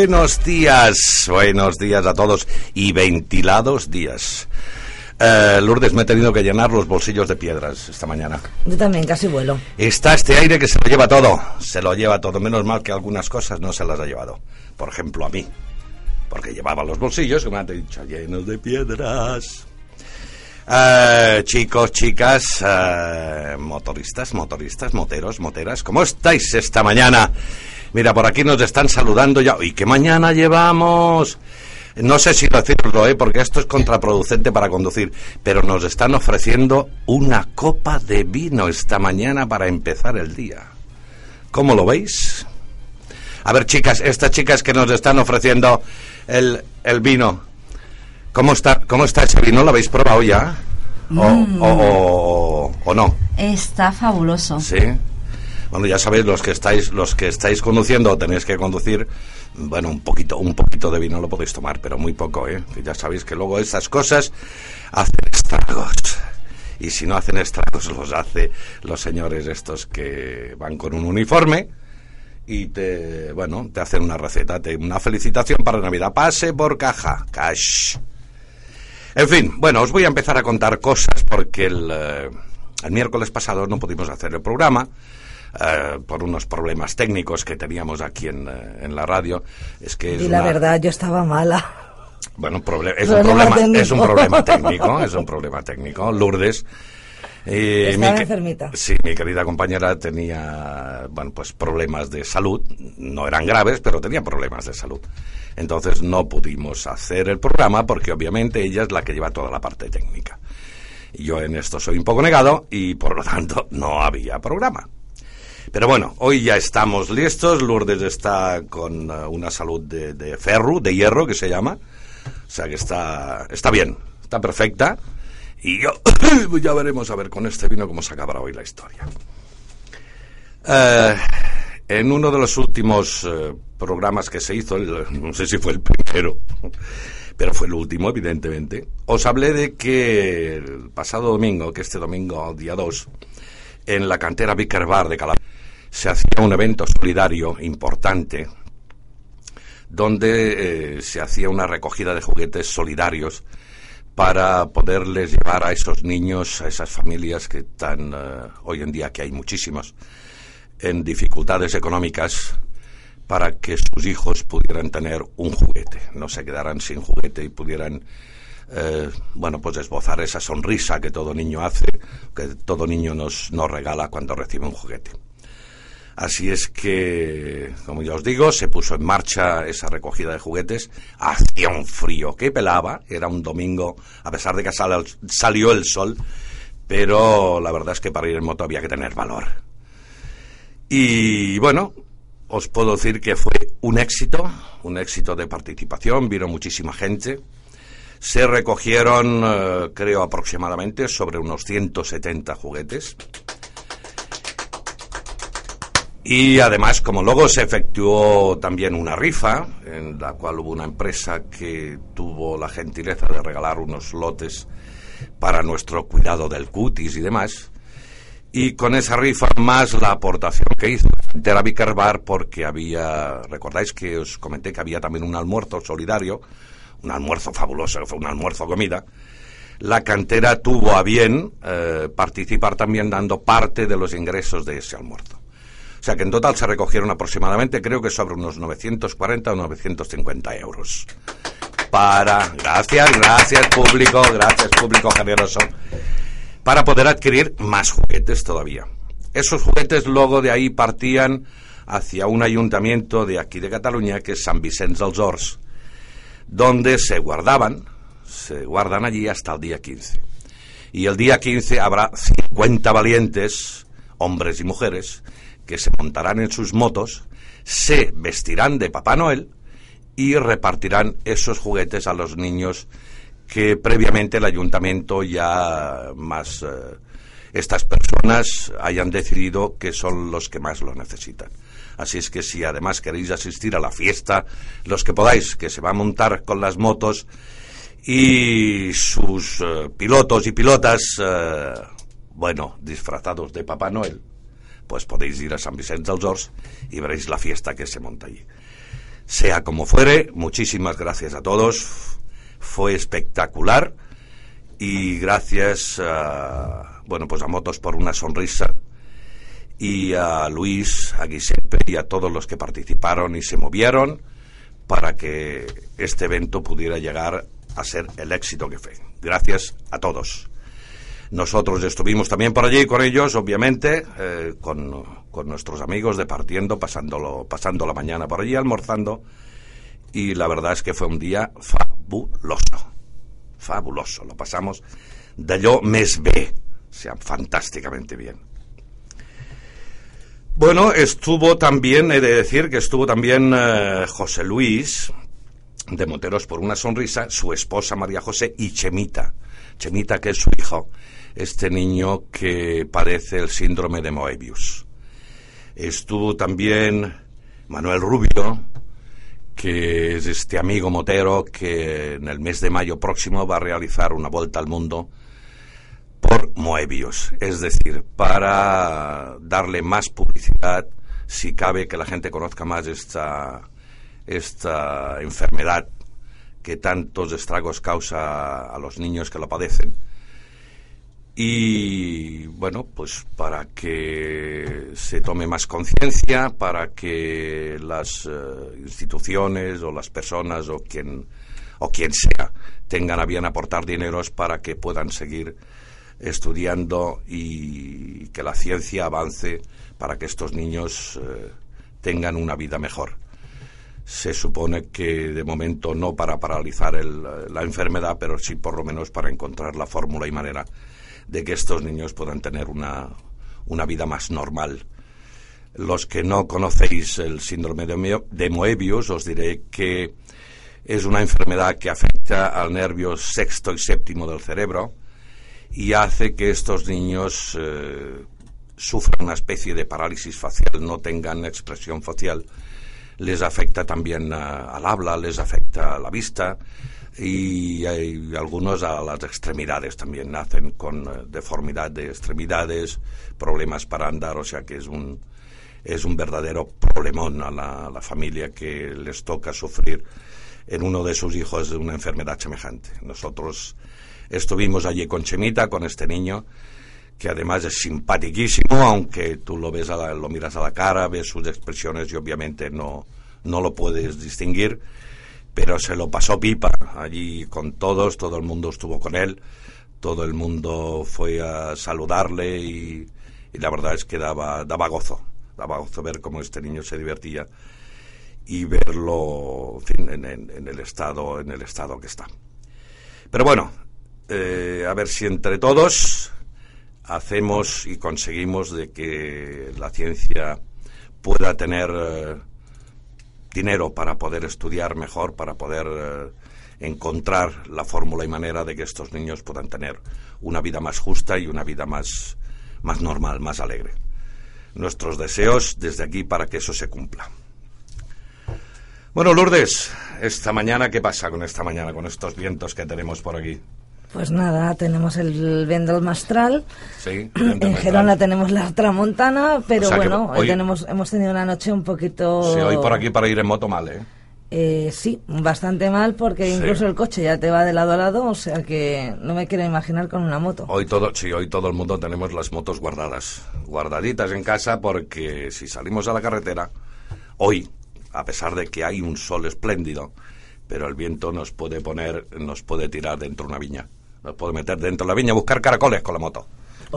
Buenos días, buenos días a todos y ventilados días. Eh, Lourdes, me he tenido que llenar los bolsillos de piedras esta mañana. Yo también, casi vuelo. Está este aire que se lo lleva todo, se lo lleva todo. Menos mal que algunas cosas no se las ha llevado. Por ejemplo, a mí. Porque llevaba los bolsillos, como te he dicho, llenos de piedras. Eh, chicos, chicas, eh, motoristas, motoristas, moteros, moteras, ¿cómo estáis esta mañana? Mira, por aquí nos están saludando ya. ¿Y qué mañana llevamos? No sé si decirlo, ¿eh? porque esto es contraproducente para conducir, pero nos están ofreciendo una copa de vino esta mañana para empezar el día. ¿Cómo lo veis? A ver, chicas, estas chicas que nos están ofreciendo el, el vino, ¿cómo está, ¿cómo está ese vino? ¿Lo habéis probado ya? ¿O, Mm. o, o- o no? Está fabuloso. Sí. Bueno, ya sabéis los que estáis los que estáis conduciendo o tenéis que conducir, bueno, un poquito un poquito de vino lo podéis tomar, pero muy poco, ¿eh? Ya sabéis que luego esas cosas hacen estragos. Y si no hacen estragos los hace los señores estos que van con un uniforme y te, bueno, te hacen una receta, te, una felicitación para Navidad. Pase por caja, cash. En fin, bueno, os voy a empezar a contar cosas porque el, eh, el miércoles pasado no pudimos hacer el programa eh, por unos problemas técnicos que teníamos aquí en, eh, en la radio. Es que es Y la una- verdad, yo estaba mala. bueno, proble- es, un Problema es un problema técnico, es un problema técnico. Lourdes. eh, Estaba que- enfermita. Sí, mi querida compañera tenía, bueno, pues problemas de salud. No eran graves, pero tenía problemas de salud. Entonces no pudimos hacer el programa porque obviamente ella es la que lleva toda la parte técnica. Y Yo en esto soy un poco negado y por lo tanto no había programa. Pero bueno, hoy ya estamos listos. Lourdes está con eh, una salud de, de ferro, de hierro, que se llama. O sea que está, está bien, está perfecta. Y yo, ya veremos a ver con este vino cómo se acabará hoy la historia. Eh, en uno de los últimos eh, programas que se hizo, el- no sé si fue el primero, pero fue el último, evidentemente, os hablé de que el pasado domingo, que este domingo, día 2, en la cantera Vicar Bar de Calatrava, se hacía un evento solidario importante donde eh, se hacía una recogida de juguetes solidarios para poderles llevar a esos niños, a esas familias que están eh, hoy en día, que hay muchísimos, en dificultades económicas, para que sus hijos pudieran tener un juguete, no se quedaran sin juguete y pudieran, eh, bueno, pues esbozar esa sonrisa que todo niño hace, que todo niño nos, nos regala cuando recibe un juguete. Así es que, como ya os digo, se puso en marcha esa recogida de juguetes. Hacía un frío que pelaba, era un domingo, a pesar de que sal- salió el sol, pero la verdad es que para ir en moto había que tener valor. Y bueno, os puedo decir que fue un éxito, un éxito de participación, vino muchísima gente. Se recogieron, eh, creo, aproximadamente sobre unos 170 juguetes. Y además, como luego se efectuó también una rifa, en la cual hubo una empresa que tuvo la gentileza de regalar unos lotes para nuestro cuidado del cutis y demás. Y con esa rifa más la aportación que hizo Vicar Bar, porque había, recordáis que os comenté que había también un almuerzo solidario, un almuerzo fabuloso, fue un almuerzo comida, la cantera tuvo a bien eh, participar también dando parte de los ingresos de ese almuerzo. O sea que en total se recogieron aproximadamente, creo que sobre unos 940 o 950 euros. Para, gracias, gracias público, gracias público generoso, para poder adquirir más juguetes todavía. Esos juguetes luego de ahí partían hacia un ayuntamiento de aquí de Cataluña, que es San Vicente dels Horts, donde se guardaban, se guardan allí hasta el día 15. Y el día 15 habrá 50 valientes, hombres y mujeres, que se montarán en sus motos, se vestirán de Papá Noel y repartirán esos juguetes a los niños que previamente el ayuntamiento ya más eh, estas personas hayan decidido que son los que más lo necesitan. Así es que si además queréis asistir a la fiesta, los que podáis, que se va a montar con las motos y sus eh, pilotos y pilotas, eh, bueno, disfrazados de Papá Noel, pues podéis ir a San Vicente dels Horts y veréis la fiesta que se monta allí. Sea como fuere, muchísimas gracias a todos. Fue espectacular y gracias a, bueno, pues a Motos por una sonrisa y a Luis, a Giuseppe y a todos los que participaron y se movieron para que este evento pudiera llegar a ser el éxito que fue. Gracias a todos. Nosotros estuvimos también por allí con ellos, obviamente, eh, con, con, nuestros amigos de partiendo, pasándolo, pasando la mañana por allí, almorzando, y la verdad es que fue un día fabuloso, fabuloso. Lo pasamos de yo mes B, o sea, fantásticamente bien. Bueno, estuvo también, he de decir que estuvo también eh, José Luis, de Monteros por una sonrisa, su esposa María José y Chemita. Chemita, que es su hijo, este niño que padece el síndrome de Moebius. Estuvo también Manuel Rubio, que es este amigo motero que en el mes de mayo próximo va a realizar una vuelta al mundo por Moebius, es decir, para darle más publicidad, si cabe que la gente conozca más esta, esta enfermedad que tantos estragos causa a los niños que lo padecen. Y bueno, pues para que se tome más conciencia, para que las uh, instituciones o las personas o quien o quien sea tengan a bien aportar dineros para que puedan seguir estudiando y que la ciencia avance para que estos niños uh, tengan una vida mejor. Se supone que de momento no para paralizar el, la enfermedad, pero sí por lo menos para encontrar la fórmula y manera de que estos niños puedan tener una, una vida más normal. Los que no conocéis el síndrome de Moebius, os diré que es una enfermedad que afecta al nervio sexto y séptimo del cerebro y hace que estos niños eh, sufran una especie de parálisis facial, no tengan expresión facial. Les afecta también a, al habla, les afecta a la vista, y hay algunos a las extremidades también nacen con eh, deformidad de extremidades, problemas para andar, o sea que es un, es un verdadero problemón a la, a la familia que les toca sufrir en uno de sus hijos una enfermedad semejante. Nosotros estuvimos allí con Chemita, con este niño, que además es simpaticísimo, aunque tú lo ves a la, lo miras a la cara, ves sus expresiones y obviamente no, no lo puedes distinguir pero se lo pasó pipa allí con todos, todo el mundo estuvo con él, todo el mundo fue a saludarle y, la verdad es que daba, daba gozo, daba gozo ver cómo este niño se divertía y verlo en, en, el estado en el estado que está. Pero bueno, eh, a ver si entre todos hacemos y conseguimos de que la ciencia pueda tener eh, dinero para poder estudiar mejor, para poder eh, encontrar la fórmula y manera de que estos niños puedan tener una vida más justa y una vida más, más normal, más alegre. Nuestros deseos desde aquí para que eso se cumpla. Bueno, Lourdes, esta mañana, ¿qué pasa con esta mañana, con estos vientos que tenemos por aquí? Pues nada, tenemos el vento del mastral. Sí, en Gerona tenemos la tramontana, pero o sea bueno, hoy tenemos, hemos tenido una noche un poquito. Sí, hoy por aquí para ir en moto mal, ¿eh? Eh, sí, bastante mal porque Sí. incluso el coche ya te va de lado a lado, o sea que no me quiero imaginar con una moto. Hoy todo, sí, hoy todo el mundo tenemos las motos guardadas, guardaditas en casa porque si salimos a la carretera, hoy, a pesar de que hay un sol espléndido, pero el viento nos puede poner, nos puede tirar dentro de una viña, nos puede meter dentro de la viña a buscar caracoles con la moto,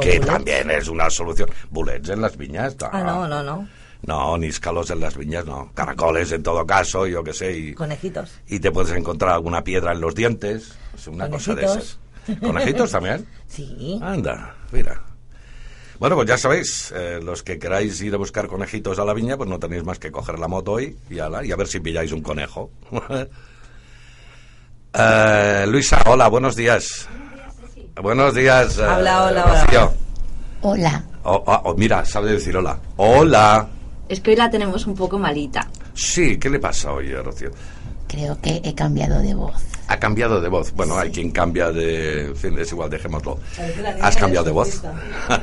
que bullets. también es una solución. Bullets en las viñas, Ah, no, no, no. No, ni escalos en las viñas, no. Caracoles en todo caso, yo qué sé, y, Conejitos. y te puedes encontrar alguna piedra en los dientes, es una cosa de esas. ¿Conejitos también? Sí. Anda, mira. Bueno, pues ya sabéis, eh, los que queráis ir a buscar conejitos a la viña, pues no tenéis más que coger la moto hoy y, ala, y a ver si pilláis un conejo. Eh, Luisa, hola, buenos días. Buenos días. eh, hola, hola. Rocío. Hola. Oh, oh, oh, mira, sabe decir hola. Hola. Es que hoy la tenemos un poco malita. Sí, ¿qué le pasa hoy, eh, Rocío? Creo que he cambiado de voz. Ha cambiado de voz. Bueno, hay quien cambia de... En fin, es igual, dejémoslo. Has cambiado de voz.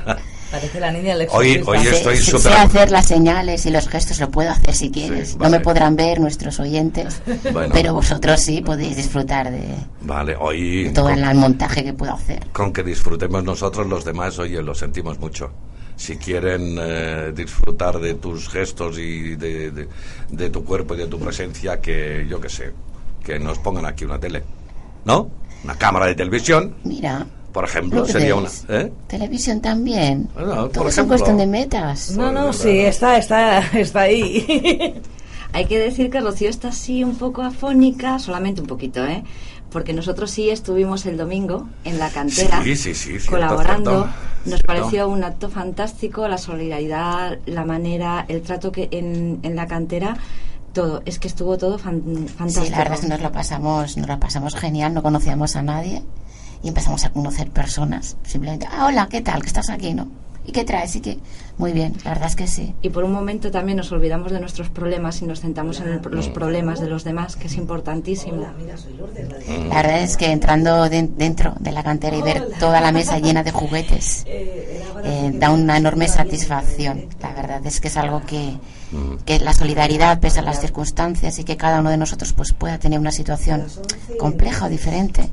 Parece la niña del Hoy- hoy estoy sé- súper- sé hacer las señales y los gestos, lo puedo hacer si quieres. vale. No me podrán ver nuestros oyentes, Bueno. pero vosotros sí podéis disfrutar de, Vale, hoy... de todo con- el montaje que puedo hacer. con que disfrutemos nosotros los demás, oye, lo sentimos mucho. Si quieren eh, disfrutar de tus gestos y de, de- de tu cuerpo y de tu presencia, que yo qué sé, que nos pongan aquí una tele, ¿no? Una cámara de televisión, Mira, por ejemplo, Lourdes, sería una... ¿eh? televisión también. Bueno, por ejemplo. cuestión de metas. No, no, sí, está, está, está ahí. Hay que decir que Rocío está así un poco afónica, solamente un poquito, ¿eh? Porque nosotros sí estuvimos el domingo en la cantera Sí, sí, sí, cierto, colaborando. cierto, Nos pareció un acto fantástico, la solidaridad, la manera, el trato que en, en la cantera, todo. Es que estuvo todo fan- fantástico. Sí, la verdad es que nos lo pasamos, nos lo pasamos genial, no conocíamos a nadie y empezamos a conocer personas. Simplemente, ah, hola, ¿qué tal? ¿Que estás aquí, no? ¿Y qué traes? Y que muy bien, la verdad es que sí. Y por un momento también nos olvidamos de nuestros problemas y nos centramos en el- los problemas de los demás, que es importantísimo. La verdad es que entrando den- dentro de la cantera y ver toda la mesa llena de juguetes eh, da una enorme satisfacción. La verdad es que es algo que, que la solidaridad pese a las circunstancias y que cada uno de nosotros pues pueda tener una situación compleja o diferente.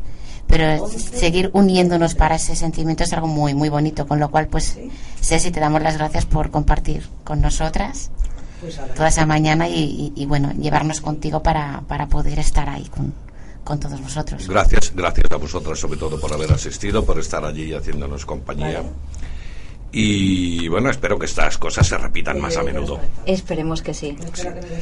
Pero seguir uniéndonos para ese sentimiento es algo muy, muy bonito. Con lo cual, pues, Ceci, te damos las gracias por compartir con nosotras toda esa mañana y, y- y, bueno, llevarnos contigo para, para poder estar ahí con, con todos vosotros. Gracias, gracias a vosotros sobre todo por haber asistido, por estar allí haciéndonos compañía. Y bueno, espero que estas cosas se repitan más a menudo. Esperemos que sí.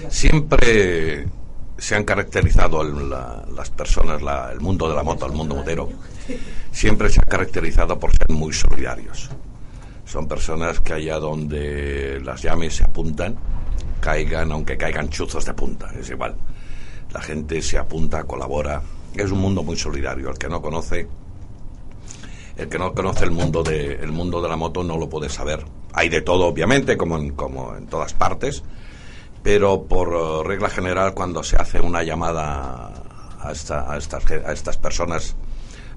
Siempre se han caracterizado el- la- las personas, el mundo de la moto, el mundo motero, siempre se ha caracterizado por ser muy solidarios. Son personas que allá donde las llames se apuntan, caigan, aunque caigan chuzos de punta, es igual. La gente se apunta, colabora. Es un mundo muy solidario. El que no conoce, el que no conoce el mundo de, el mundo de la moto no lo puede saber. Hay de todo, obviamente, como en, como en todas partes, pero por eh, regla general cuando se hace una llamada a, esta- a estas, a estas personas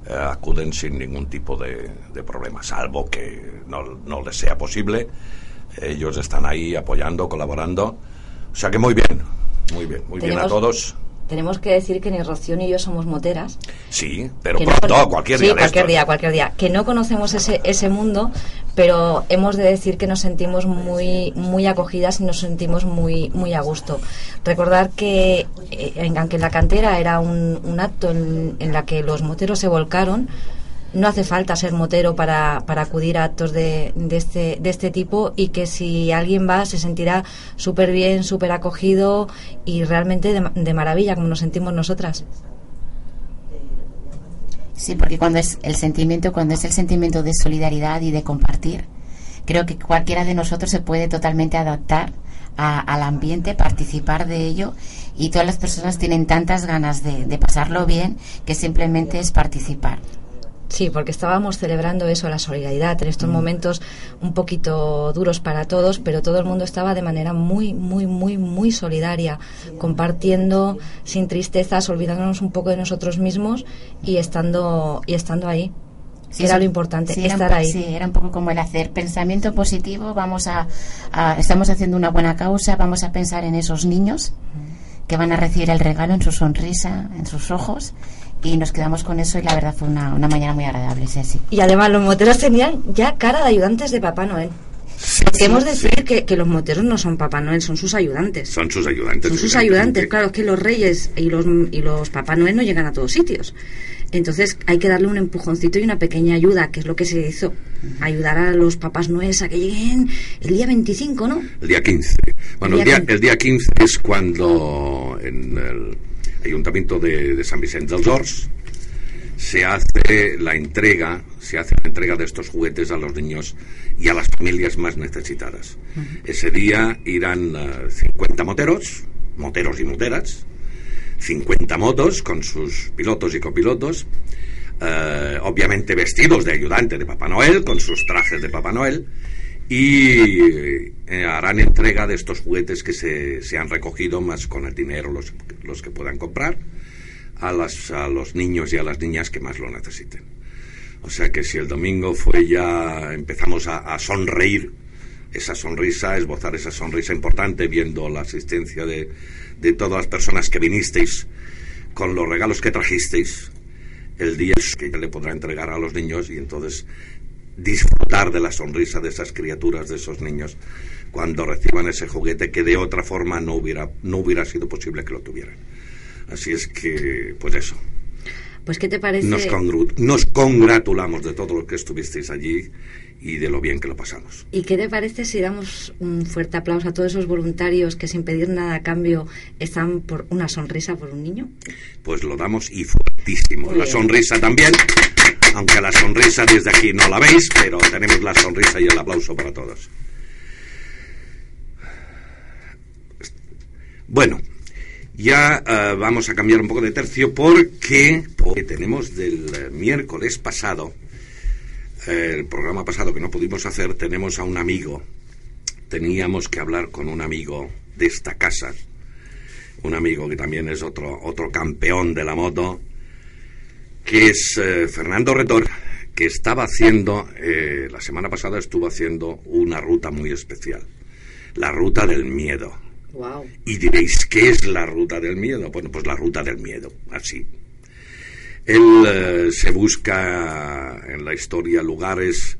eh, acuden sin ningún tipo de, de problema, salvo que no, no les sea posible. Ellos están ahí apoyando, colaborando. O sea que muy bien, muy bien, muy bien a todos. Tenemos que decir que ni Rocío ni yo somos moteras. Sí, pero que no pronto, cono- cualquier sí, día de cualquier estos. día, cualquier día. Que no conocemos ese, ese mundo, pero hemos de decir que nos sentimos muy, muy acogidas y nos sentimos muy, muy a gusto. Recordar que, eh, en- aunque la cantera era un, un acto en, en la que los moteros se volcaron, no hace falta ser motero para, para acudir a actos de, de, este, de este tipo y que si alguien va se sentirá súper bien, súper acogido y realmente de, ma- de maravilla, como nos sentimos nosotras. Sí, porque cuando es el sentimiento, cuando es el sentimiento de solidaridad y de compartir, creo que cualquiera de nosotros se puede totalmente adaptar a- al ambiente, participar de ello y todas las personas tienen tantas ganas de, de pasarlo bien que simplemente es participar. Sí, porque estábamos celebrando eso, la solidaridad, en estos momentos un poquito duros para todos, pero todo el mundo estaba de manera muy, muy, muy, muy solidaria, compartiendo sin tristezas, olvidándonos un poco de nosotros mismos y estando, y estando ahí. Sí, era lo importante, Sí, era estar po- ahí. Sí, era un poco como el hacer pensamiento positivo, vamos a, a- estamos haciendo una buena causa, vamos a pensar en esos niños que van a recibir el regalo en su sonrisa, en sus ojos. Y nos quedamos con eso y la verdad fue una, una mañana muy agradable, sí, sí. Y además los moteros tenían ya cara de ayudantes de Papá Noel. Porque hemos de decir que, que, los moteros no son Papá Noel, son sus ayudantes. Son sus ayudantes. Son sus ayudantes, claro, es que los reyes y los, y los Papá Noel no llegan a todos sitios. Entonces hay que darle un empujoncito y una pequeña ayuda, que es lo que se hizo. Ayudar a los papás noes a que lleguen el día 25, ¿no? El día 15. Bueno, el día, el día 15 es cuando en el Ayuntamiento de, de San Vicente del Dors se hace la entrega, se hace la entrega de estos juguetes a los niños y a las familias más necesitadas. Uh -huh. Ese día irán uh, 50 moteros, moteros y moteras, 50 motos con sus pilotos y copilotos, uh, obviamente vestidos de ayudante de Papá Noel, con sus trajes de Papá Noel, y eh, harán entrega de estos juguetes que se, se, han recogido, más con el dinero los, los que puedan comprar, a, las, a los niños y a las niñas que más lo necesiten. O sea que si el domingo fue ya, empezamos a, a sonreír, esa sonrisa, esbozar esa sonrisa importante viendo la asistencia de, de todas las personas que vinisteis con los regalos que trajisteis, el día que le podrá entregar a los niños y entonces disfrutar de la sonrisa de esas criaturas, de esos niños, cuando reciban ese juguete que de otra forma no hubiera, no hubiera sido posible que lo tuvieran. Así es que, pues eso. Pues, ¿qué te parece? Nos, nos congratulamos de todo lo que estuvisteis allí y de lo bien que lo pasamos. ¿Y qué te parece si damos un fuerte aplauso a todos esos voluntarios que sin pedir nada a cambio están por una sonrisa por un niño? Pues lo damos y fuertísimo. La sonrisa también, aunque la sonrisa desde aquí no la veis, pero tenemos la sonrisa y el aplauso para todos. Bueno, ya uh, vamos a cambiar un poco de tercio porque, porque tenemos del uh, miércoles pasado el programa pasado que no pudimos hacer, tenemos a un amigo. Teníamos que hablar con un amigo de esta casa, un amigo que también es otro, otro campeón de la moto, que es eh, Fernando Retor, que estaba haciendo, eh, la semana pasada estuvo haciendo una ruta muy especial, la ruta del miedo. Wow. Y diréis, ¿qué es la ruta del miedo? Bueno, pues la ruta del miedo, así, él eh, se busca en la historia lugares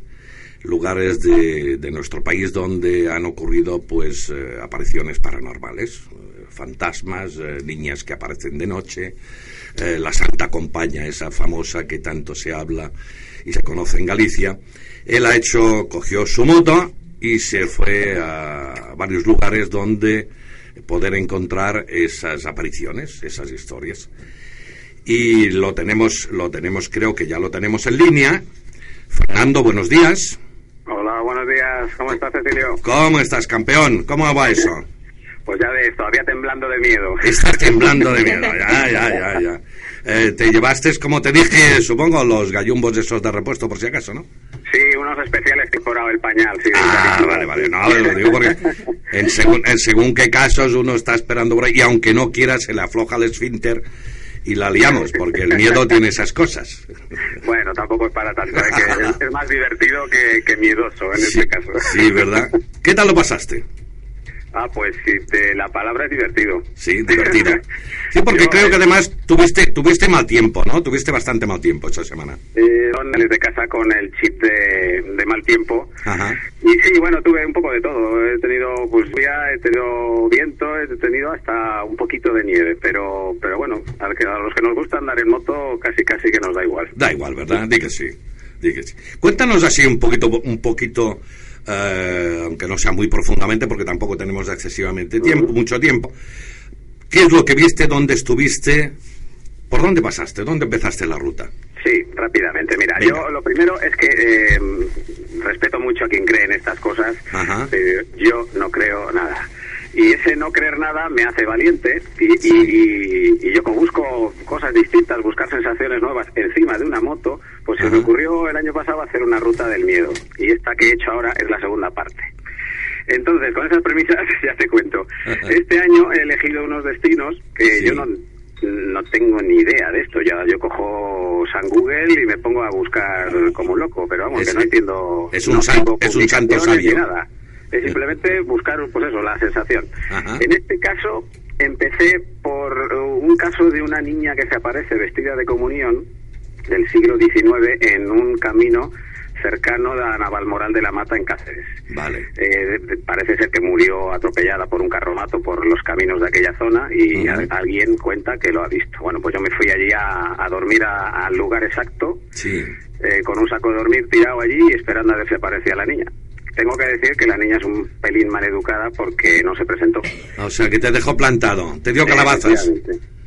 lugares de, de nuestro país donde han ocurrido pues eh, apariciones paranormales fantasmas niñas que aparecen de noche la Santa Compañía esa famosa que tanto se habla y se conoce en Galicia él ha hecho cogió su moto y se fue a varios lugares donde poder encontrar esas apariciones esas historias y lo tenemos, lo tenemos, creo que ya lo tenemos en línea. Fernando, buenos días. Hola, buenos días. ¿Cómo estás, Cecilio? ¿Cómo estás, campeón? ¿Cómo va eso? Pues ya ves, todavía temblando de miedo. Estás temblando de miedo, ya, ya, ya, ya. Eh, te llevaste, como te dije, supongo, los gallumbos esos de repuesto, por si acaso, ¿no? Sí, unos especiales que forado el pañal, sí. Ah, vale, vale. No, lo digo porque en según, en según qué casos uno está esperando por ahí, y aunque no quiera, se le afloja el esfínter y la liamos, porque el miedo tiene esas cosas. Bueno, tampoco es para tanto, ¿eh? que es más divertido que, que miedoso en sí, este caso. Sí, ¿verdad? ¿Qué tal lo pasaste? Ah, pues sí, te, la palabra es divertido. Sí, divertido. Sí, porque Yo, creo que además tuviste tuviste mal tiempo, ¿no? Tuviste bastante mal tiempo esa semana. Eh, desde casa con el chip de, de mal tiempo. Ajá. Y sí, bueno, tuve un poco de todo. He tenido pues lluvia, he tenido viento, he tenido hasta un poquito de nieve. Pero pero bueno, a los que nos gusta andar en moto casi casi que nos da igual. Da igual, ¿verdad? Di que sí. Di que sí. Cuéntanos así un poquito un poquito Uh, aunque no sea muy profundamente porque tampoco tenemos excesivamente tiempo, mucho tiempo. ¿Qué es lo que viste? ¿Dónde estuviste? ¿Por dónde pasaste? ¿Dónde empezaste la ruta? Sí, rápidamente. Mira, Venga. yo lo primero es que eh, respeto mucho a quien cree en estas cosas. Eh, yo no creo nada. Y ese no creer nada me hace valiente y, sí. y, y, y, yo como busco cosas distintas, buscar sensaciones nuevas encima de una moto, pues Ajá. se me ocurrió el año pasado hacer una ruta del miedo. Que he hecho ahora es la segunda parte. Entonces, con esas premisas ya te cuento. Este año he elegido unos destinos que sí. yo no, no tengo ni idea de esto. Ya yo cojo San Google y me pongo a buscar como un loco, pero vamos, es, que no entiendo. Es un, no san, es un santo sabio. Nada. Es simplemente buscar, pues eso, la sensación. Ajá. En este caso, empecé caso de una niña que se aparece vestida de comunión del siglo XIX en un camino cercano a Navalmoral de la Mata en Cáceres. Vale. Eh, parece ser que murió atropellada por un carromato por los caminos de aquella zona y alguien cuenta que lo ha visto. Bueno, pues yo me fui allí a, dormir al lugar exacto, sí. Eh, con un saco de dormir tirado allí esperando a ver si aparecía la niña. Tengo que decir que la niña es un pelín mal educada porque no se presentó. O sea, que te dejó plantado, te dio calabazas.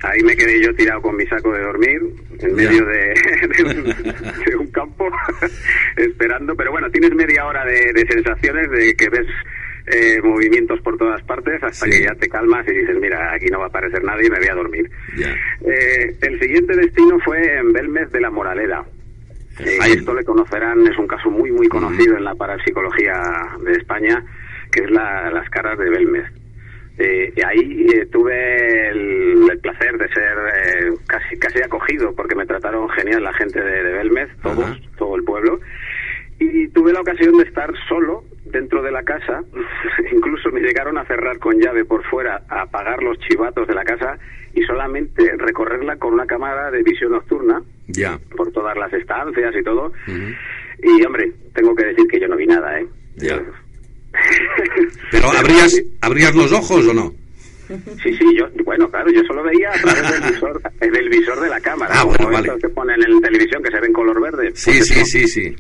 Ahí me quedé yo tirado con mi saco de dormir en medio de, un, campo esperando. Pero bueno, tienes media hora de, sensaciones de que ves eh, movimientos por todas partes hasta que ya te calmas y dices, mira, aquí no va a aparecer nadie y me voy a dormir. Eh, el siguiente destino fue en Belmez de la Moraleda. Eh, esto le conocerán, es un caso muy, muy conocido en la parapsicología de España, que es las caras de Belmez. Eh, y ahí eh, tuve el, placer de ser eh, casi casi acogido porque me trataron genial la gente de, Belmez, todos, todo el pueblo. Y tuve la ocasión de estar solo dentro de la casa. Incluso me llegaron a cerrar con llave por fuera, a apagar los chivatos de la casa y solamente recorrerla con una cámara de visión nocturna ya por todas las estancias y todo. Y hombre, tengo que decir que yo no vi nada, ¿eh? Ya. Pero abrías, abrías los ojos o no? Sí, sí, yo, bueno, claro, yo solo veía a través del visor, del visor de la cámara. Ah, bueno, vale. que ponen en televisión que se ve en color verde. Sí, pues sí, sí, sí.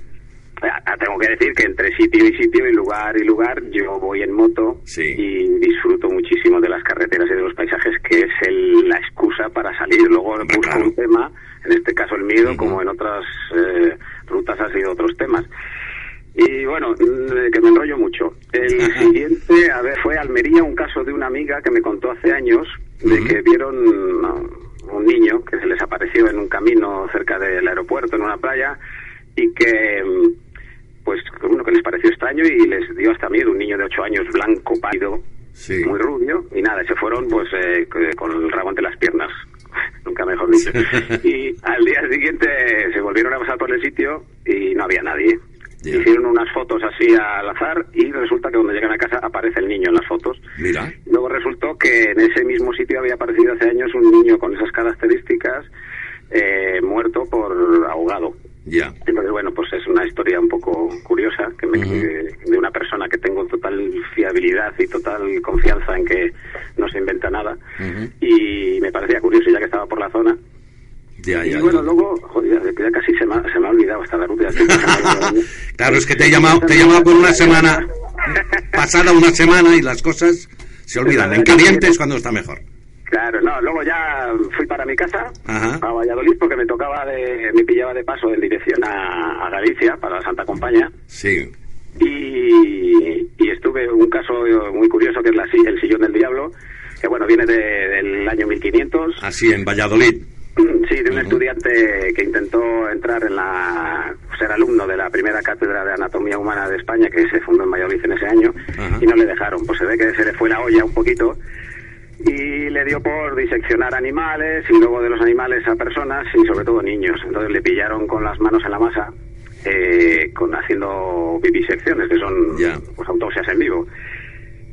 Tengo que decir que entre sitio y sitio y lugar y lugar yo voy en moto y disfruto muchísimo de las carreteras y de los paisajes, que es el, la excusa para salir. Luego busco un tema, en este caso el miedo, como en otras eh, rutas ha sido otros temas. Y bueno, mm, que me enrollo mucho. El siguiente, a ver, fue Almería, un caso de una amiga que me contó hace años de que vieron un niño que se les apareció en un camino cerca del aeropuerto, en una playa, y que, mm, pues, uno que les pareció extraño y les dio hasta miedo, un niño de 8 años, blanco, pálido, muy rubio, y nada, se fueron, pues, eh, con el rabo ante las piernas. Nunca mejor dicho. y al día siguiente se volvieron a pasar por el sitio y no había nadie. Hicieron unas fotos así al azar y resulta que cuando llegan a casa aparece el niño en las fotos. Mira. Luego resultó que en ese mismo sitio había aparecido hace años un niño con esas características eh, muerto por ahogado. Ya. Entonces, bueno, pues es una historia un poco curiosa que me, de una persona que tengo total fiabilidad y total confianza en que no se inventa nada. Y me parecía curioso, ya que estaba por la zona, y bueno, luego, joder, ya casi se me, ha, se me ha olvidado hasta la ruta. Claro, es que te he llamado, te he llamado por una semana, pasada una semana y las cosas se olvidan. En caliente es cuando está mejor. Claro, no, luego ya fui para mi casa, a Valladolid, porque me tocaba, de, me pillaba de paso en dirección a, Galicia, para la Santa Compañía. Sí. Y, y estuve un caso muy curioso que es la, el sillón del diablo, que bueno, viene del año 1500. Así, en Valladolid. Sí, de un estudiante que intentó entrar en la. Ser alumno de la primera cátedra de anatomía humana de España, que se fundó en Valladolid en ese año, y no le dejaron. Pues se ve que se le fue la olla un poquito y le dio por diseccionar animales y luego de los animales a personas y sobre todo niños. Entonces le pillaron con las manos en la masa, eh, con haciendo vivisecciones, que son pues, autopsias en vivo.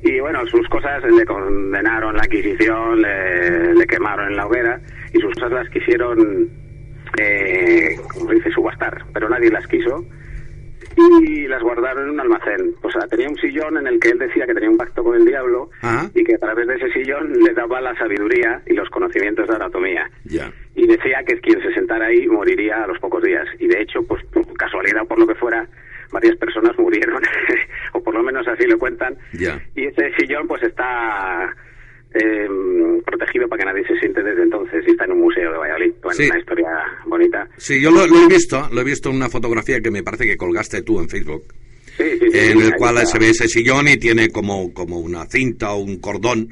Y bueno, sus cosas le condenaron la Inquisición, le, le quemaron en la hoguera y sus cosas las quisieron, eh, como dice, subastar, pero nadie las quiso y las guardaron en un almacén. O sea, tenía un sillón en el que él decía que tenía un pacto con el diablo y que a través de ese sillón le daba la sabiduría y los conocimientos de anatomía. Y decía que quien se sentara ahí moriría a los pocos días. Y de hecho, pues por casualidad por lo que fuera, varias personas murieron, o por lo menos así lo cuentan. Y ese sillón pues está eh, protegido para que nadie se siente desde entonces y está en un museo de Valladolid. una historia bonita. Sí, yo lo, he visto, lo he visto en una fotografía que me parece que colgaste tú en Facebook. en el cual se ve ese sillón y tiene como, como una cinta o un cordón,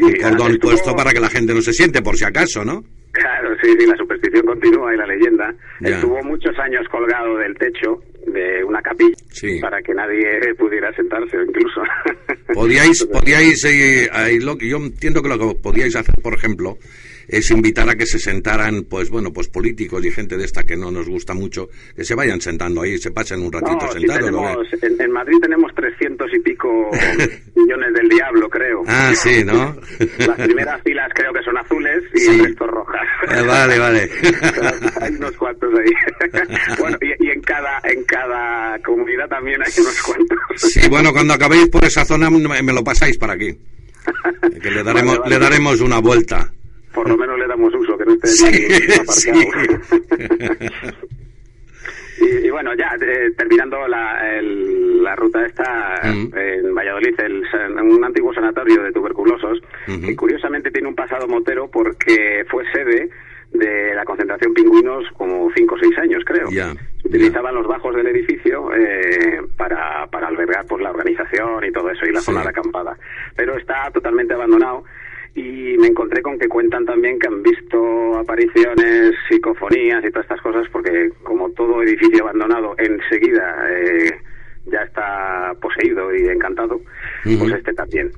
un cordón puesto para que la gente no se siente por si acaso, ¿no? Claro, sí, sí, la superstición continúa y la leyenda. Estuvo muchos años colgado del techo de una capilla para que nadie pudiera sentarse incluso. Podíais, podíais, eh, yo entiendo que lo que podíais hacer, por ejemplo, es invitar a que se sentaran, pues bueno, pues políticos y gente de esta que no nos gusta mucho, que se vayan sentando ahí, se pasen un ratito sentados. en, Madrid tenemos trescientos y pico millones del diablo, creo. Ah, sí, ¿no? Las primeras filas creo que son azules y y el resto rojas. Eh, vale, vale. hay unos cuantos ahí. bueno, y, en cada en cada comunidad también hay unos cuantos. sí, bueno, cuando acabéis por esa zona me lo pasáis para aquí. Que le daremos, le daremos una vuelta. Por lo menos le damos uso, que no esté aparcado. Y, bueno, ya terminando la, la ruta esta en Valladolid, el, un antiguo sanatorio de tuberculosos, que curiosamente tiene un pasado motero porque fue sede de la concentración pingüinos como 5 o 6 años, creo. Utilizaban los bajos del edificio eh, para, para albergar pues, la organización y todo eso, y la zona de acampada. Pero está totalmente abandonado y me encontré con que cuentan también que han visto apariciones, psicofonías y todas estas cosas, porque como todo edificio abandonado enseguida eh, ya está poseído y encantado, pues este también.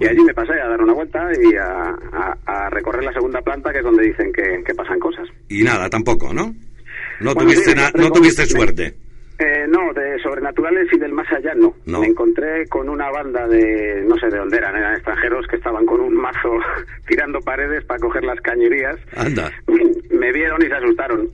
Y allí me pasé a dar una vuelta y a, recorrer la segunda planta, que es donde dicen que, pasan cosas. Y nada, tampoco, ¿no? No tuviste, no tuviste suerte. Eh, no, de sobrenaturales y del más allá no. Me encontré con una banda de, no sé de dónde eran, eran extranjeros que estaban con un mazo tirando paredes para coger las cañerías. Anda. Me vieron y se asustaron.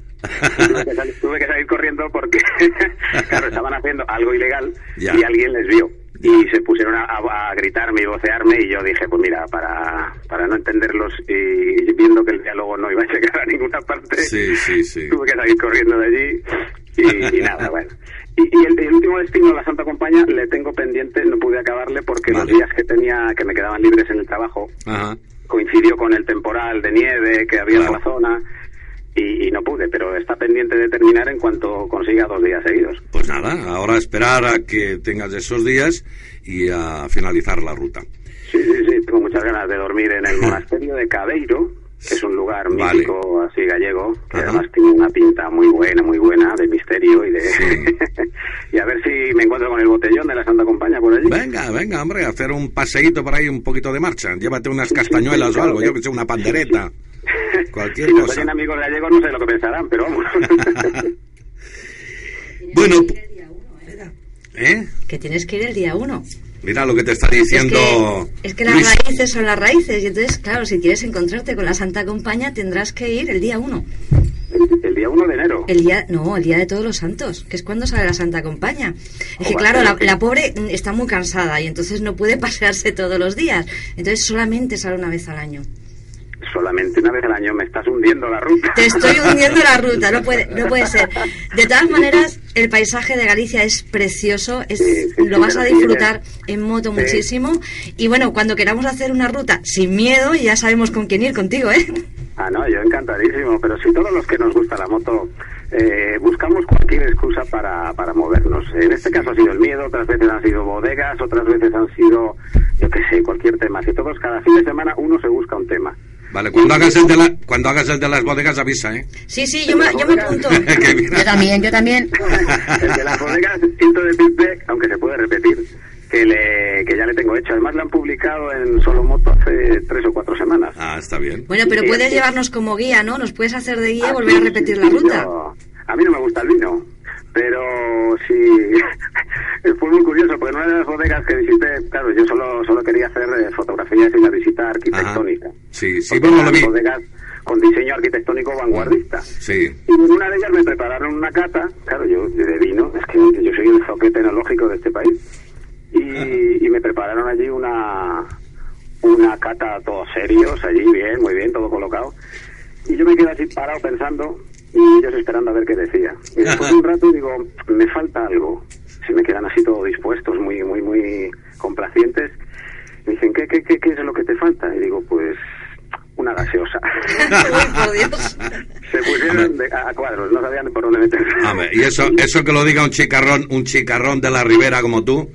tuve, que salir, corriendo porque, claro, estaban haciendo algo ilegal y alguien les vio. Y se pusieron a, gritarme y vocearme y yo dije, pues mira, para, para no entenderlos y viendo que el diálogo no iba a llegar a ninguna parte, tuve que salir corriendo de allí y, nada, bueno. Y, el, último destino, la Santa Compañía, le tengo pendiente, no pude acabarle porque los días que tenía, que me quedaban libres en el trabajo, coincidió con el temporal de nieve que había en la zona. Y, no pude, pero está pendiente de terminar en cuanto consiga dos días seguidos. Pues nada, ahora esperar a que tengas esos días y a finalizar la ruta. Sí, sí, sí, tengo muchas ganas de dormir en el monasterio de Cabeiro, que es un lugar mítico así gallego, que además tiene una pinta muy buena, muy buena, de misterio y de... y a ver si me encuentro con el botellón de la Santa Compañía por allí. Venga, venga, hombre, hacer un paseíto por ahí, un poquito de marcha. Llévate unas castañuelas o algo, yo que sé, una pandereta. Cualquier si cosa. Si amigos gallegos no sé lo que pensarán, pero vamos. bueno... ¿Eh? Que tienes que ir el día uno. Mira lo que te está diciendo. Es que, las raíces son las raíces. Y entonces, claro, si quieres encontrarte con la Santa Compañía, tendrás que ir el día 1. El, día 1 de enero. El día, no, el día de todos los santos, que es cuando sale la Santa Compañía. Es que, claro, la, la, pobre está muy cansada y entonces no puede pasearse todos los días. Entonces solamente sale una vez al año solamente una vez al año me estás hundiendo la ruta. Te estoy hundiendo la ruta, no puede, no puede ser. De todas maneras, el paisaje de Galicia es precioso, es, lo vas a disfrutar en moto muchísimo. Y bueno, cuando queramos hacer una ruta sin miedo, ya sabemos con quién ir contigo, ¿eh? Ah, no, yo encantadísimo, pero si todos los que nos gusta la moto eh, buscamos cualquier excusa para, para movernos. En este caso ha sido el miedo, otras veces han sido bodegas, otras veces han sido, yo qué sé, cualquier tema. Si todos, cada fin de semana uno se busca un tema. Vale, cuando hagas el de, la, cuando hagas el de las bodegas avisa, ¿eh? Sí, sí, yo me, yo me apunto. yo también, yo también. el de las bodegas, siento decirte, aunque se puede repetir, que, le, que ya le tengo hecho. Además lo han publicado en Solo Moto hace tres o cuatro semanas. Ah, está bien. Bueno, pero puedes llevarnos como guía, ¿no? Nos puedes hacer de guía y volver a repetir la ruta. a mí no me gusta el vino pero sí fue muy curioso porque una de las bodegas que visité claro yo solo solo quería hacer eh, fotografías y la visita arquitectónica. Sí sí lo vi. bodegas con diseño arquitectónico vanguardista. Sí. Y en una de ellas me prepararon una cata claro yo de vino es que yo soy el zoque tecnológico de este país. Y, y me prepararon allí una una cata todos serios allí bien muy bien todo colocado. Y yo me quedé así parado pensando y ellos esperando a ver qué decía. Y después de un rato digo, me falta algo. Se me quedan así todos dispuestos, muy, muy, muy complacientes. Me dicen, ¿qué, qué, qué, qué es lo que te falta? Y digo, pues una gaseosa. Se pusieron a cuadros, no sabían por dónde meter. y eso, eso que lo diga un chicarrón, un chicarrón de la ribera como tú.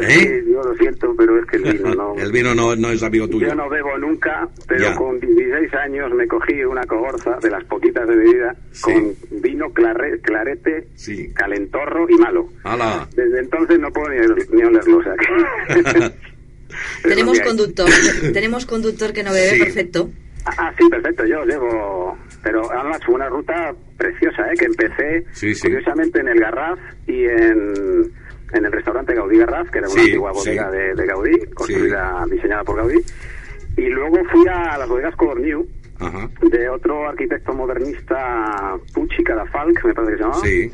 ¿Eh? que yo lo siento, pero es que el vino no. el vino no, no es amigo tuyo. Yo no bebo nunca, pero con 16 años me cogí una cogorza de las poquitas de bebida con vino clarete, calentorro y malo. Desde entonces no puedo ni, olerlo, o sea tenemos conductor, tenemos conductor que no bebe, perfecto. Ah, ah, sí, perfecto, yo llevo... Pero además fue una ruta preciosa, ¿eh? Que empecé curiosamente en el Garraf y en en el restaurante Gaudí Garraf, que era una antigua bodega de, Gaudí, construida, diseñada por Gaudí. Y luego fui a las bodegas Codorniu, de otro arquitecto modernista, Pucci Cadafalc, me parece que se llamaba. Sí.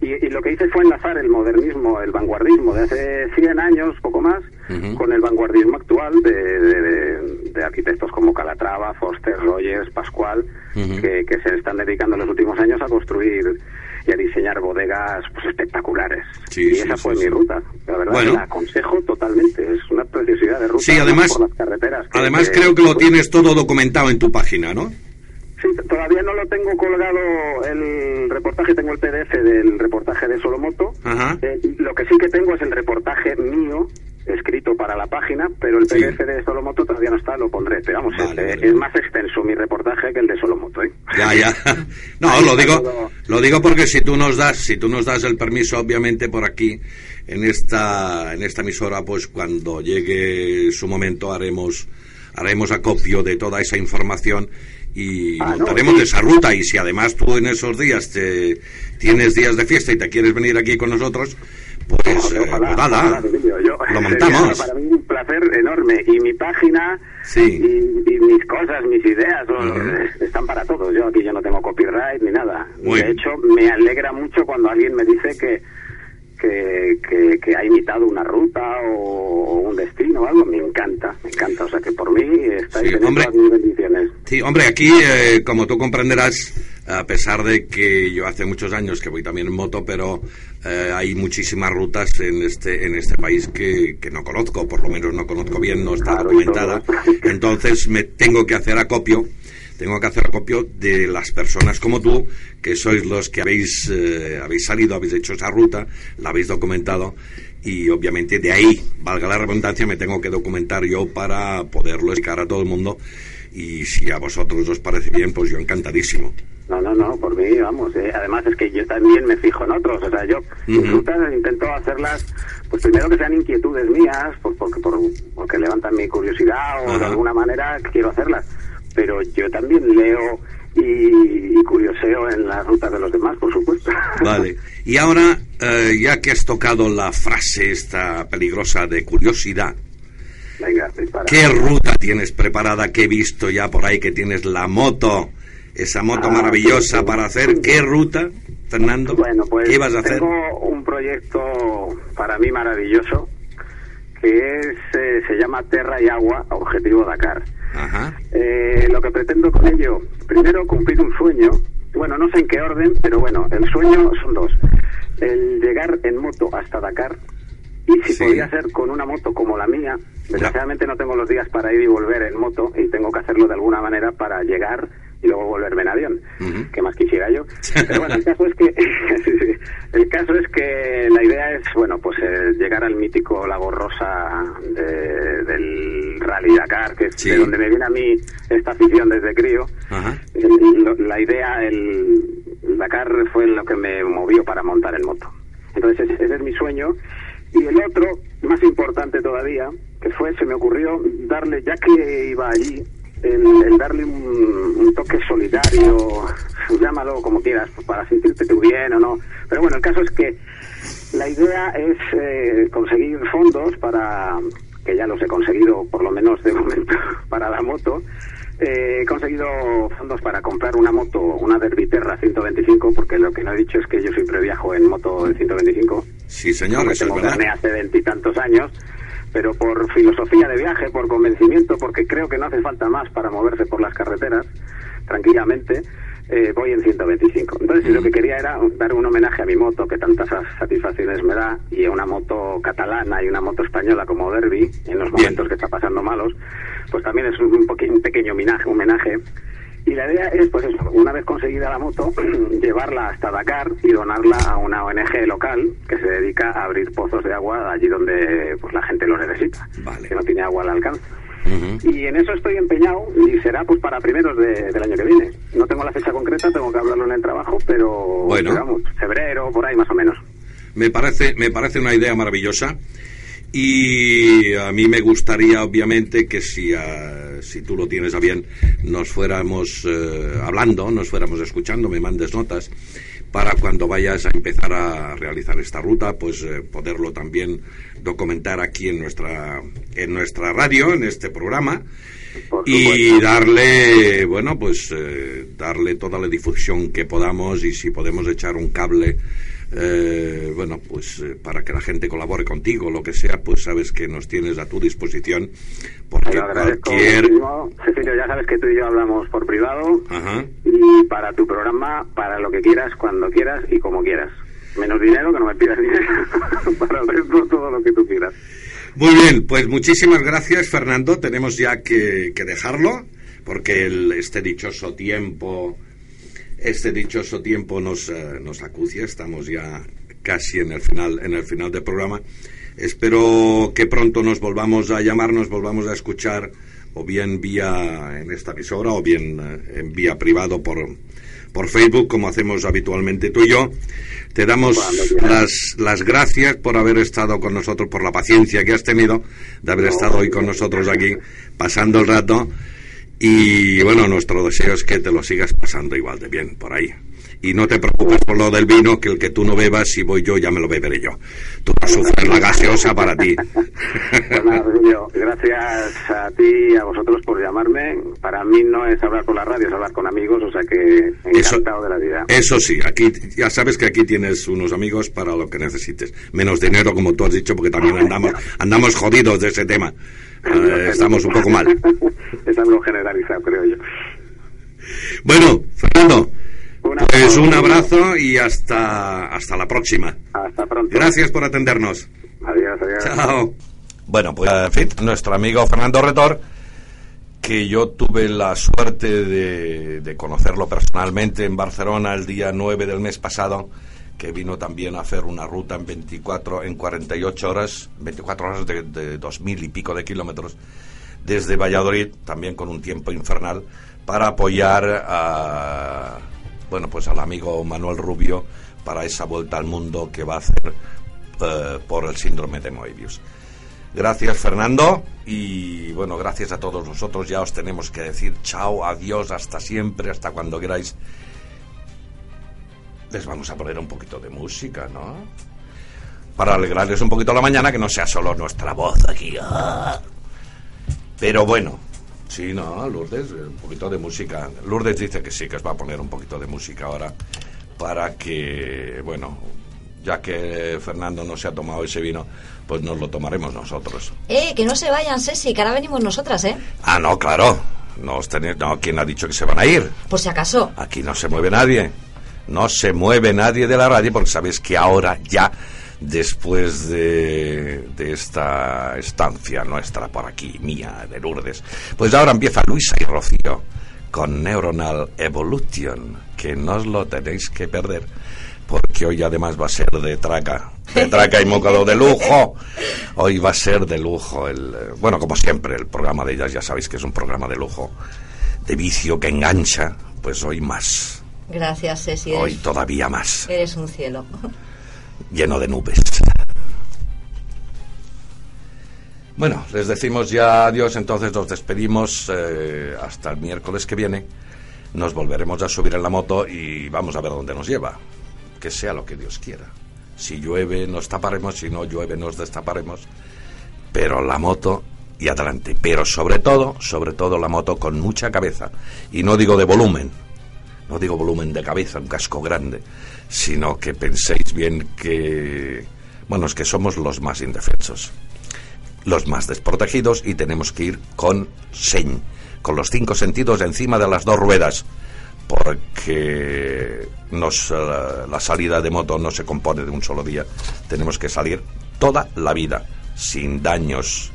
Y, lo que hice fue enlazar el modernismo, el vanguardismo de hace 100 años, poco más, con el vanguardismo actual de, arquitectos como Calatrava, Foster, Rogers, Pascual, que, se están dedicando en los últimos años a construir y a diseñar bodegas pues, espectaculares. y esa fue mi ruta. La verdad, la aconsejo totalmente. Es una preciosidad de ruta sí, además, por las carreteras. además, creo que lo tienes todo documentado en tu página, ¿no? Sí, todavía no lo tengo colgado el reportaje, tengo el PDF del reportaje de Solomoto. Eh, lo que sí que tengo es el reportaje mío escrito para la página, pero el PDF de Solomoto todavía no está, lo pondré. Pero vamos, es, más extenso mi reportaje que el de Solomoto. ¿eh? Ya, ya. No, lo digo, lo digo porque si tú nos das, si tú nos das el permiso, obviamente por aquí en esta en esta emisora, pues cuando llegue su momento haremos haremos acopio de toda esa información y ah, montaremos de esa ruta. Y si además tú en esos días te tienes días de fiesta y te quieres venir aquí con nosotros pues, eh, pues nada lo montamos. para mí un placer enorme. Y mi página y, mis cosas mis ideas están para todos. Yo aquí yo no tengo copyright ni nada. De hecho me alegra mucho cuando alguien me dice que que, que, ha imitado una ruta o, un destino o algo, me encanta, me encanta. O sea que por mí estáis sí, hombre, mis bendiciones. Sí, hombre, aquí, eh, como tú comprenderás, a pesar de que yo hace muchos años que voy también en moto, pero eh, hay muchísimas rutas en este en este país que, que, no conozco, por lo menos no conozco bien, no está documentada. Entonces me tengo que hacer acopio tengo que hacer acopio de las personas como tú, que sois los que habéis, eh, habéis salido, habéis hecho esa ruta, la habéis documentado y obviamente de ahí, valga la redundancia, me tengo que documentar yo para poderlo explicar a todo el mundo y si a vosotros os parece bien, pues yo encantadísimo. No, no, no, por mí, vamos. Eh. Además es que yo también me fijo en otros. O sea, yo rutas intento hacerlas, pues primero que sean inquietudes mías, por, porque, por, porque levantan mi curiosidad o de alguna manera quiero hacerlas pero yo también leo y, curioseo en las rutas de los demás, por supuesto. Vale. Y ahora, eh, ya que has tocado la frase esta peligrosa de curiosidad, Venga, ¿qué ruta tienes preparada? Que he visto ya por ahí que tienes la moto, esa moto ah, maravillosa para hacer. ¿Qué ruta, Fernando? Bueno, pues ¿Qué vas a hacer? Tengo un proyecto para mí maravilloso que es, eh, se llama Terra y Agua, Objetivo Dakar. Eh, lo que pretendo con ello, primero cumplir un sueño, bueno, no sé en qué orden, pero bueno, el sueño son dos. El llegar en moto hasta Dakar y si podía ser con una moto como la mía, desgraciadamente no tengo los días para ir y volver en moto y tengo que hacerlo de alguna manera para llegar y luego volverme en avión, que más quisiera yo. Pero bueno, el caso es que el caso es que la idea es, bueno, pues eh, llegar al mítico Lago Rosa del Rally Dakar, que es de donde me viene a mí esta afición desde crío. la idea, el, Dakar fue lo que me movió para montar en moto. Entonces ese, es mi sueño. Y el otro, más importante todavía, que fue, se me ocurrió darle, ya que iba allí, el, darle un, toque solidario, llámalo como quieras, para sentirte tú bien o no. Pero bueno, el caso es que la idea es eh, conseguir fondos para, que ya los he conseguido por lo menos de momento, para la moto. Eh, he conseguido fondos para comprar una moto, una Terra 125, porque lo que no he dicho es que yo siempre viajo en moto de 125. Sí, señor, eso es verdad. hace veintitantos años pero por filosofía de viaje, por convencimiento, porque creo que no hace falta más para moverse por las carreteras tranquilamente, eh, voy en 125. Entonces, lo que quería era dar un homenaje a mi moto, que tantas satisfacciones me da, y a una moto catalana y una moto española como Derby, en los momentos que está pasando malos, pues también es un, un pequeño homenaje y la idea es, pues eso, una vez conseguida la moto, llevarla hasta Dakar y donarla a una ONG local que se dedica a abrir pozos de agua allí donde pues la gente lo necesita, que no tiene agua al alcance. Y en eso estoy empeñado y será pues para primeros del año que viene. No tengo la fecha concreta, tengo que hablarlo en el trabajo, pero bueno. digamos, febrero, por ahí más o menos. Me parece, me parece una idea maravillosa. Y a mí me gustaría, obviamente, que si, ah, si tú lo tienes a bien, nos fuéramos eh, hablando, nos fuéramos escuchando, me mandes notas, para cuando vayas a empezar a realizar esta ruta, pues eh, poderlo también documentar aquí en nuestra en nuestra radio, en este programa. Y darle, bueno, pues eh, darle toda la difusión que podamos y si podemos echar un cable eh, bueno, pues eh, para que la gente colabore contigo, lo que sea, pues sabes que nos tienes a tu disposición. Porque cualquier. Cecilio, ya sabes que tú y yo hablamos por privado. Y para tu programa, para lo que quieras, cuando quieras y como quieras. Menos dinero, que no me pidas dinero. para el resto, todo lo que tú quieras. Muy bien, pues muchísimas gracias, Fernando. Tenemos ya que, dejarlo, porque el, este dichoso tiempo este dichoso tiempo nos, eh, nos acucia, estamos ya casi en el final, en el final del programa. Espero que pronto nos volvamos a llamar, nos volvamos a escuchar, o bien vía en esta emisora, o bien eh, en vía privado por, por Facebook, como hacemos habitualmente tú y yo. Te damos las, las gracias por haber estado con nosotros, por la paciencia que has tenido de haber estado hoy con nosotros aquí, pasando el rato. Y bueno, nuestro deseo es que te lo sigas pasando igual de bien por ahí. Y no te preocupes por lo del vino, que el que tú no bebas, si voy yo, ya me lo beberé yo. Tú a sufrir la gaseosa para ti. Pues gracias a ti y a vosotros por llamarme. Para mí no es hablar por la radio, es hablar con amigos, o sea que encantado de la vida. Eso sí, aquí ya sabes que aquí tienes unos amigos para lo que necesites. Menos dinero, como tú has dicho, porque también andamos, andamos jodidos de ese tema. Estamos un poco mal. es algo generalizado, creo yo. Bueno, Fernando, pues un abrazo y hasta, hasta la próxima. Hasta pronto. Gracias por atendernos. Adiós, adiós. Chao. Bueno, pues en fin, nuestro amigo Fernando Retor, que yo tuve la suerte de, de conocerlo personalmente en Barcelona el día 9 del mes pasado, que vino también a hacer una ruta en 24, en 48 horas, 24 horas de, de 2.000 y pico de kilómetros, desde Valladolid, también con un tiempo infernal, para apoyar a, bueno, pues al amigo Manuel Rubio para esa vuelta al mundo que va a hacer eh, por el síndrome de Moebius. Gracias Fernando y bueno, gracias a todos nosotros. Ya os tenemos que decir chao, adiós, hasta siempre, hasta cuando queráis les vamos a poner un poquito de música, ¿no? Para alegrarles un poquito la mañana, que no sea solo nuestra voz aquí. Ah. Pero bueno, sí, ¿no? Lourdes, un poquito de música. Lourdes dice que sí, que os va a poner un poquito de música ahora para que, bueno, ya que Fernando no se ha tomado ese vino, pues nos lo tomaremos nosotros. Eh, que no se vayan, Ceci, que ahora venimos nosotras, ¿eh? Ah, no, claro. No, no, ¿quién ha dicho que se van a ir? Por si acaso. Aquí no se mueve nadie no se mueve nadie de la radio porque sabéis que ahora ya después de, esta estancia nuestra por aquí, mía, de Lourdes, pues ahora empieza Luisa y Rocío con Neuronal Evolution, que no os lo tenéis que perder, porque hoy además va a ser de traca, de traca y mocado de lujo. Hoy va a ser de lujo, el, bueno, como siempre, el programa de ellas, ya sabéis que es un programa de lujo, de vicio que engancha, pues hoy más. Gracias, Ceci. Hoy todavía más. Eres un cielo. Lleno de nubes. Bueno, les decimos ya adiós, entonces nos despedimos eh, hasta el miércoles que viene. Nos volveremos a subir en la moto y vamos a ver dónde nos lleva. Que sea lo que Dios quiera. Si llueve nos taparemos, si no llueve nos destaparemos. Pero la moto y adelante. Pero sobre todo, sobre todo la moto con mucha cabeza. Y no digo de volumen, no digo volumen de cabeza, un casco grande, sino que penséis bien que, bueno, es que somos los más indefensos, los más desprotegidos y tenemos que ir con señ, con los cinco sentidos encima de las dos ruedas, porque nos, eh, la salida de moto no se compone de un solo día, tenemos que salir toda la vida, sin daños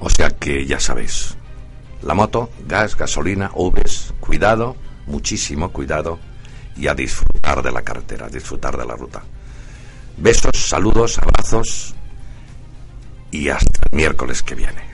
O sea que ya sabéis, la moto, gas, gasolina, Uves, cuidado, muchísimo cuidado y a disfrutar de la carretera, a disfrutar de la ruta. Besos, saludos, abrazos y hasta el miércoles que viene.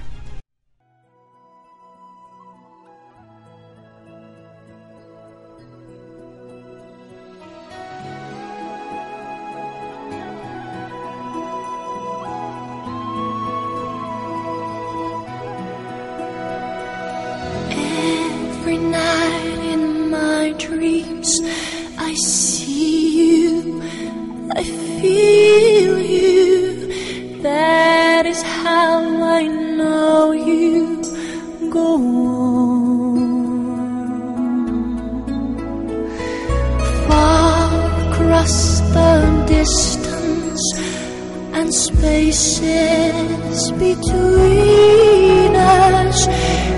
And spaces between us,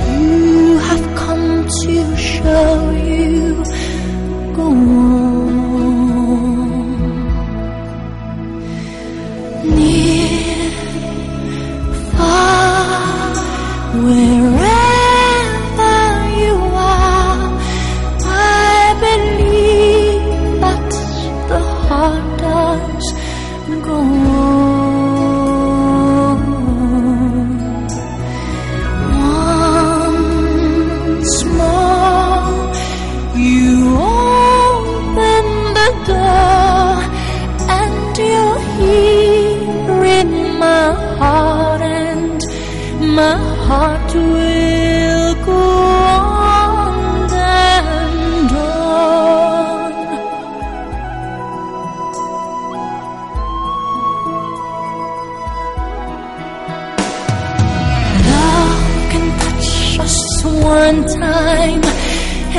you have come to show you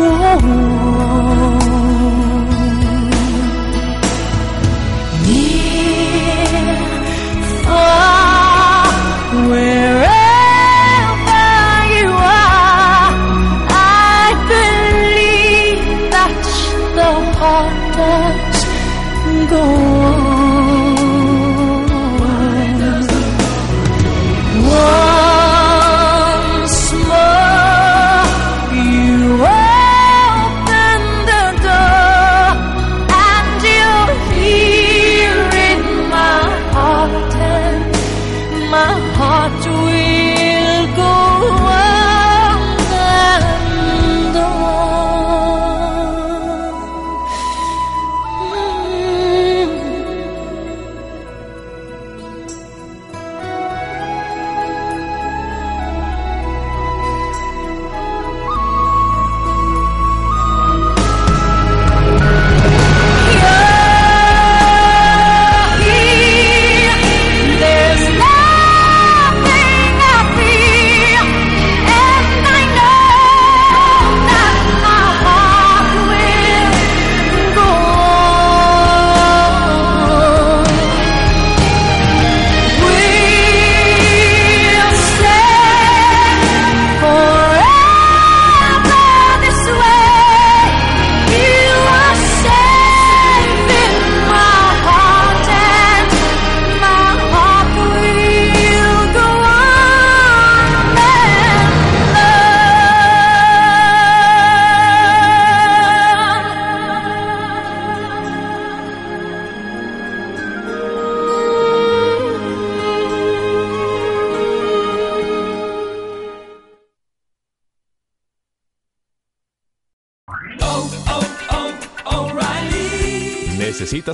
过我。